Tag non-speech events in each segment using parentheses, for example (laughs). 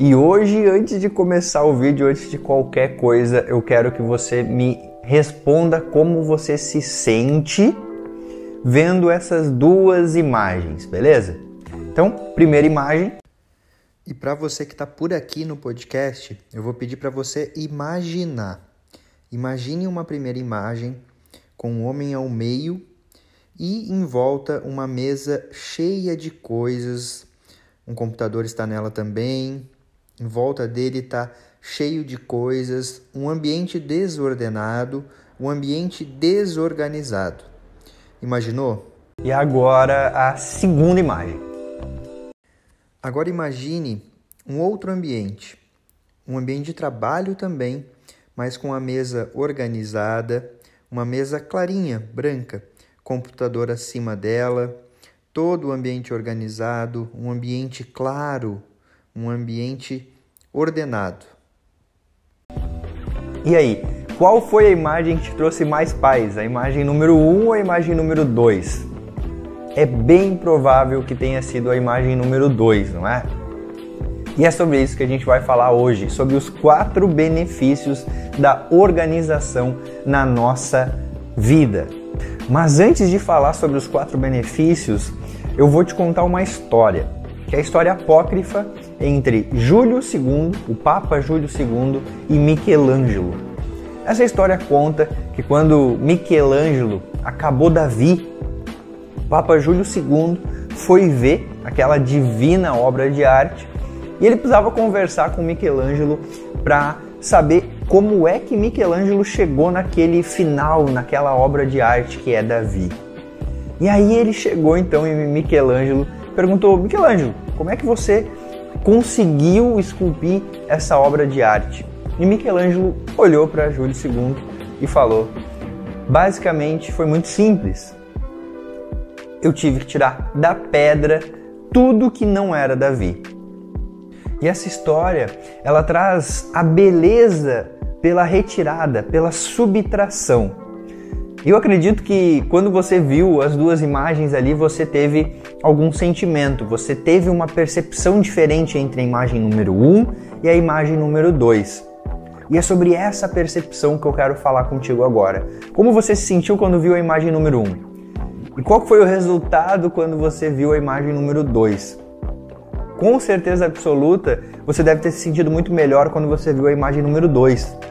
E hoje, antes de começar o vídeo, antes de qualquer coisa, eu quero que você me responda como você se sente vendo essas duas imagens, beleza? Então, primeira imagem. E para você que está por aqui no podcast, eu vou pedir para você imaginar. Imagine uma primeira imagem com um homem ao meio e em volta uma mesa cheia de coisas. Um computador está nela também, em volta dele está cheio de coisas, um ambiente desordenado, um ambiente desorganizado. Imaginou? E agora a segunda imagem. Agora imagine um outro ambiente, um ambiente de trabalho também, mas com a mesa organizada, uma mesa clarinha, branca, computador acima dela, todo o ambiente organizado, um ambiente claro, um ambiente ordenado. E aí, qual foi a imagem que te trouxe mais paz? A imagem número 1 um ou a imagem número 2? É bem provável que tenha sido a imagem número 2, não é? E é sobre isso que a gente vai falar hoje, sobre os quatro benefícios da organização na nossa vida. Mas antes de falar sobre os quatro benefícios, eu vou te contar uma história que é a história apócrifa entre Júlio II, o Papa Júlio II e Michelangelo. Essa história conta que quando Michelangelo acabou Davi, o Papa Júlio II foi ver aquela divina obra de arte e ele precisava conversar com Michelangelo para saber como é que Michelangelo chegou naquele final, naquela obra de arte que é Davi. E aí ele chegou então em Michelangelo perguntou: Michelangelo, como é que você conseguiu esculpir essa obra de arte? E Michelangelo olhou para Júlio II e falou: basicamente foi muito simples. Eu tive que tirar da pedra tudo que não era Davi. E essa história, ela traz a beleza pela retirada, pela subtração. Eu acredito que quando você viu as duas imagens ali, você teve algum sentimento, você teve uma percepção diferente entre a imagem número 1 e a imagem número 2. E é sobre essa percepção que eu quero falar contigo agora. Como você se sentiu quando viu a imagem número 1? E qual foi o resultado quando você viu a imagem número 2? Com certeza absoluta, você deve ter se sentido muito melhor quando você viu a imagem número 2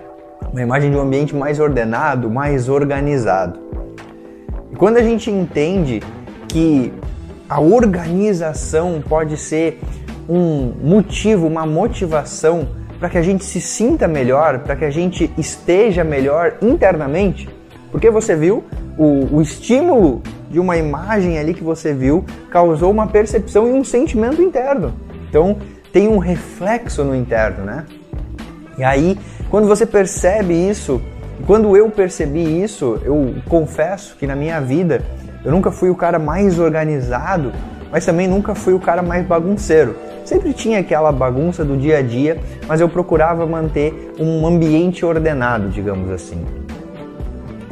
uma imagem de um ambiente mais ordenado, mais organizado. E quando a gente entende que a organização pode ser um motivo, uma motivação para que a gente se sinta melhor, para que a gente esteja melhor internamente, porque você viu o, o, estímulo de uma imagem ali que você viu causou uma percepção e um sentimento interno. Então tem um reflexo no interno, né? E aí quando você percebe isso, quando eu percebi isso, eu confesso que na minha vida eu nunca fui o cara mais organizado, mas também nunca fui o cara mais bagunceiro. Sempre tinha aquela bagunça do dia a dia, mas eu procurava manter um ambiente ordenado, digamos assim.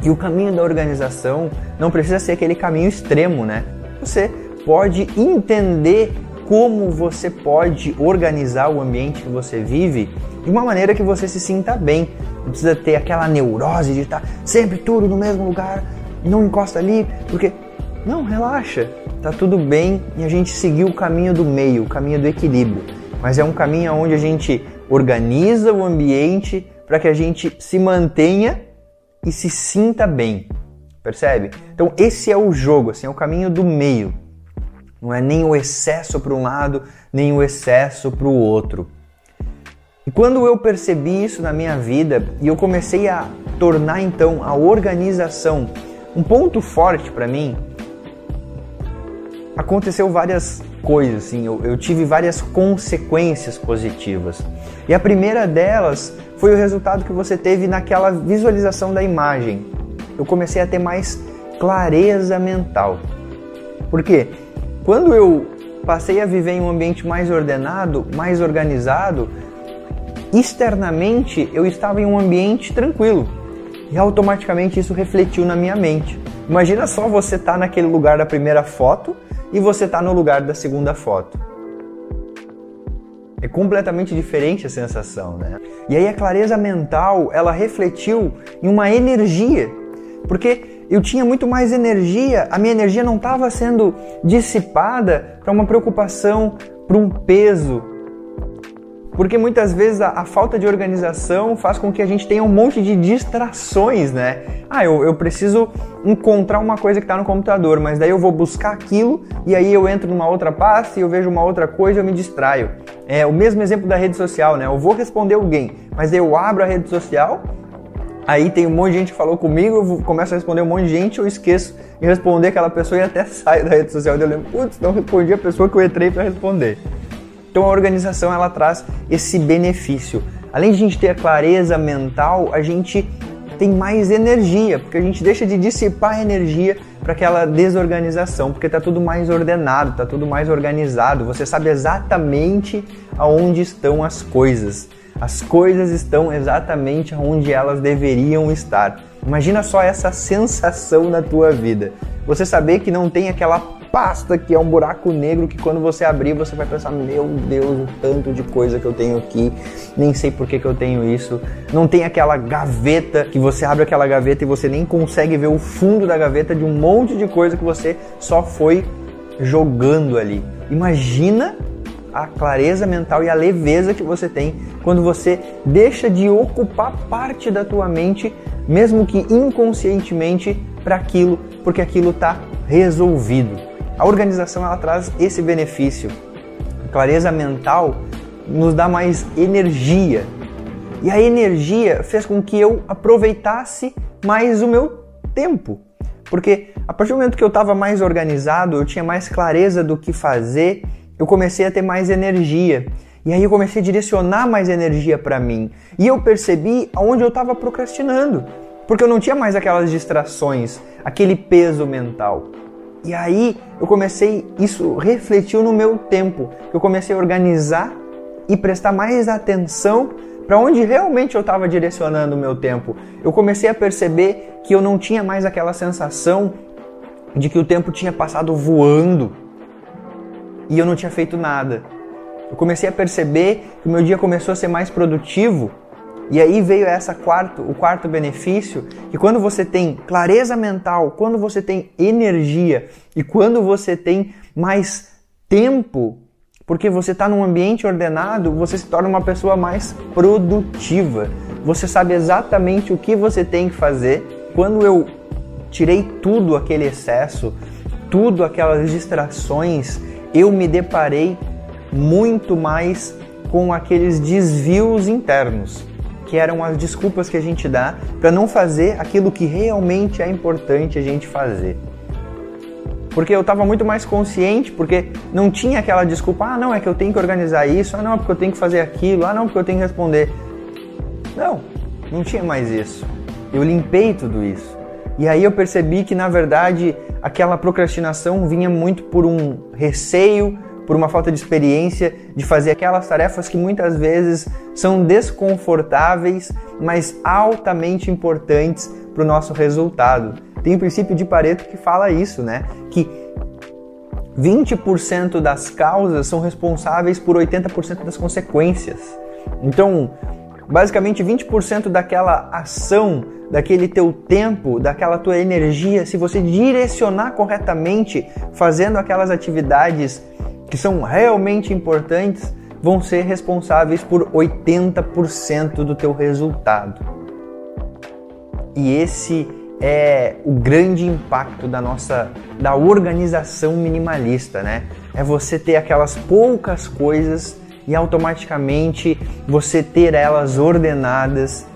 E o caminho da organização não precisa ser aquele caminho extremo, né? Você pode entender como você pode organizar o ambiente que você vive de uma maneira que você se sinta bem. Não precisa ter aquela neurose de estar sempre tudo no mesmo lugar, não encosta ali, porque não, relaxa, tá tudo bem e a gente seguiu o caminho do meio, o caminho do equilíbrio. Mas é um caminho onde a gente organiza o ambiente para que a gente se mantenha e se sinta bem. Percebe? Então esse é o jogo, assim, é o caminho do meio. Não é nem o excesso para um lado, nem o excesso para o outro. E quando eu percebi isso na minha vida e eu comecei a tornar então a organização um ponto forte para mim, aconteceu várias coisa, assim, eu, eu tive várias consequências positivas. E a primeira delas foi o resultado que você teve naquela visualização da imagem. Eu comecei a ter mais clareza mental. Por quê? Quando eu passei a viver em um ambiente mais ordenado, mais organizado, externamente eu estava em um ambiente tranquilo. E automaticamente isso refletiu na minha mente. Imagina só você estar tá naquele lugar da primeira foto e você está no lugar da segunda foto. É completamente diferente a sensação, né? E aí a clareza mental, ela refletiu em uma energia, porque eu tinha muito mais energia, a minha energia não estava sendo dissipada para uma preocupação, para um peso, porque muitas vezes a, a, falta de organização faz com que a gente tenha um monte de distrações, né? Ah, eu, eu preciso encontrar uma coisa que está no computador, mas daí eu vou buscar aquilo e aí eu entro numa outra pasta e eu vejo uma outra coisa e eu me distraio. É o mesmo exemplo da rede social, né? Eu vou responder alguém, mas daí eu abro a rede social, aí tem um monte de gente que falou comigo, eu começo a responder um monte de gente, eu esqueço de responder aquela pessoa e até (laughs) saio da rede social. Eu lembro, putz, não respondi a pessoa que eu entrei para responder. Então a organização ela traz esse benefício. Além de a gente ter a clareza mental, a gente tem mais energia, porque a gente deixa de dissipar energia para aquela desorganização, porque está tudo mais ordenado, está tudo mais organizado. Você sabe exatamente aonde estão as coisas. As coisas estão exatamente onde elas deveriam estar. Imagina só essa sensação na tua vida. Você saber que não tem aquela pasta que é um buraco negro que quando você abrir você vai pensar: meu Deus, o tanto de coisa que eu tenho aqui, nem sei por que, que eu tenho isso. Não tem aquela gaveta que você abre aquela gaveta e você nem consegue ver o fundo da gaveta de um monte de coisa que você só foi jogando ali. Imagina a clareza mental e a leveza que você tem quando você deixa de ocupar parte da tua mente, mesmo que inconscientemente, para aquilo, porque aquilo está resolvido. A organização ela traz esse benefício. A clareza mental nos dá mais energia. E a energia fez com que eu aproveitasse mais o meu tempo. Porque a partir do momento que eu estava mais organizado, eu tinha mais clareza do que fazer, eu comecei a ter mais energia. E aí eu comecei a direcionar mais energia para mim. E eu percebi aonde eu estava procrastinando. Porque eu não tinha mais aquelas distrações, aquele peso mental. E aí eu comecei, isso refletiu no meu tempo. Eu comecei a organizar e prestar mais atenção para onde realmente eu estava direcionando o meu tempo. Eu comecei a perceber que eu não tinha mais aquela sensação de que o tempo tinha passado voando e eu não tinha feito nada. Eu comecei a perceber que o meu dia começou a ser mais produtivo e aí veio essa quarto, o quarto benefício, que quando você tem clareza mental, quando você tem energia e quando você tem mais tempo, porque você está num ambiente ordenado, você se torna uma pessoa mais produtiva. Você sabe exatamente o que você tem que fazer. Quando eu tirei tudo aquele excesso, tudo aquelas distrações, eu me deparei muito mais com aqueles desvios internos que eram as desculpas que a gente dá para não fazer aquilo que realmente é importante a gente fazer. Porque eu estava muito mais consciente, porque não tinha aquela desculpa, ah, não, é que eu tenho que organizar isso, ah, não, é porque eu tenho que fazer aquilo, ah, não, porque eu tenho que responder. Não, não tinha mais isso. Eu limpei tudo isso. E aí eu percebi que, na verdade, aquela procrastinação vinha muito por um receio, por uma falta de experiência de fazer aquelas tarefas que muitas vezes são desconfortáveis, mas altamente importantes para o nosso resultado. Tem o princípio de Pareto que fala isso, né? Que 20% das causas são responsáveis por 80% das consequências. Então, basicamente 20% daquela ação, daquele teu tempo, daquela tua energia, se você direcionar corretamente fazendo aquelas atividades que são realmente importantes vão ser responsáveis por 80% do teu resultado. E esse é o grande impacto da nossa da organização minimalista, né? É você ter aquelas poucas coisas e automaticamente você ter elas ordenadas,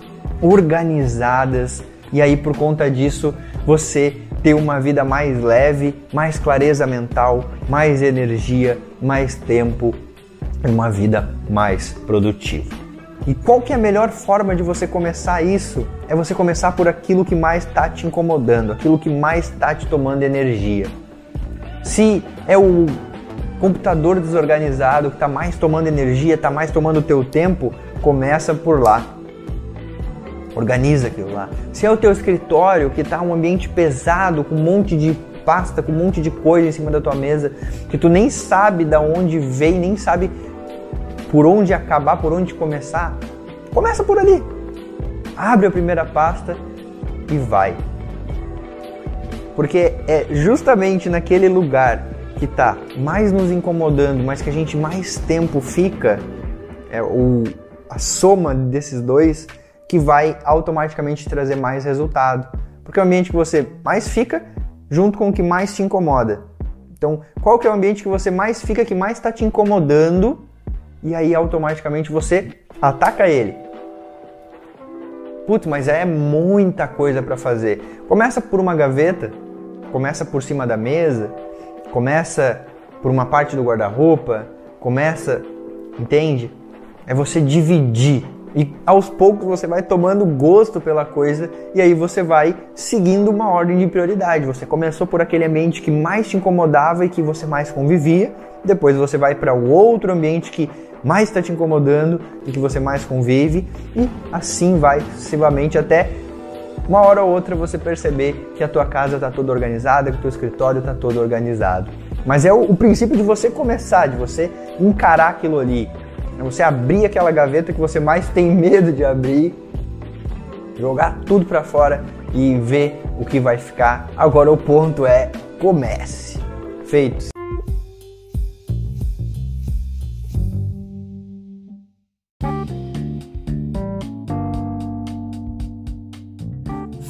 organizadas e aí por conta disso você ter uma vida mais leve, mais clareza mental, mais energia, mais tempo uma vida mais produtiva. E qual que é a melhor forma de você começar isso? É você começar por aquilo que mais está te incomodando, aquilo que mais está te tomando energia. Se é o computador desorganizado que está mais tomando energia, está mais tomando o teu tempo, começa por lá. Organiza aquilo lá. Se é o teu escritório que está um ambiente pesado, com um monte de pasta, com um monte de coisa em cima da tua mesa, que tu nem sabe da onde vem, nem sabe por onde acabar, por onde começar, começa por ali. Abre a primeira pasta e vai. Porque é justamente naquele lugar que está mais nos incomodando, mas que a gente mais tempo fica, é o, a soma desses dois que vai automaticamente trazer mais resultado. Porque é o ambiente que você mais fica junto com o que mais te incomoda. Então, qual que é o ambiente que você mais fica, que mais está te incomodando e aí automaticamente você ataca ele. Putz, mas é muita coisa para fazer. Começa por uma gaveta, começa por cima da mesa, começa por uma parte do guarda-roupa, começa, entende? É você dividir e aos poucos você vai tomando gosto pela coisa e aí você vai seguindo uma ordem de prioridade. Você começou por aquele ambiente que mais te incomodava e que você mais convivia, depois você vai para o outro ambiente que mais está te incomodando e que você mais convive, e assim vai sucessivamente até uma hora ou outra você perceber que a tua casa está toda organizada, que o teu escritório está todo organizado. Mas é o, o, princípio de você começar, de você encarar aquilo ali. É você abrir aquela gaveta que você mais tem medo de abrir, jogar tudo para fora e ver o que vai ficar. Agora o ponto é comece. Feito.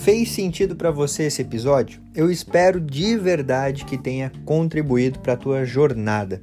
Fez sentido para você esse episódio? Eu espero de verdade que tenha contribuído para a tua jornada.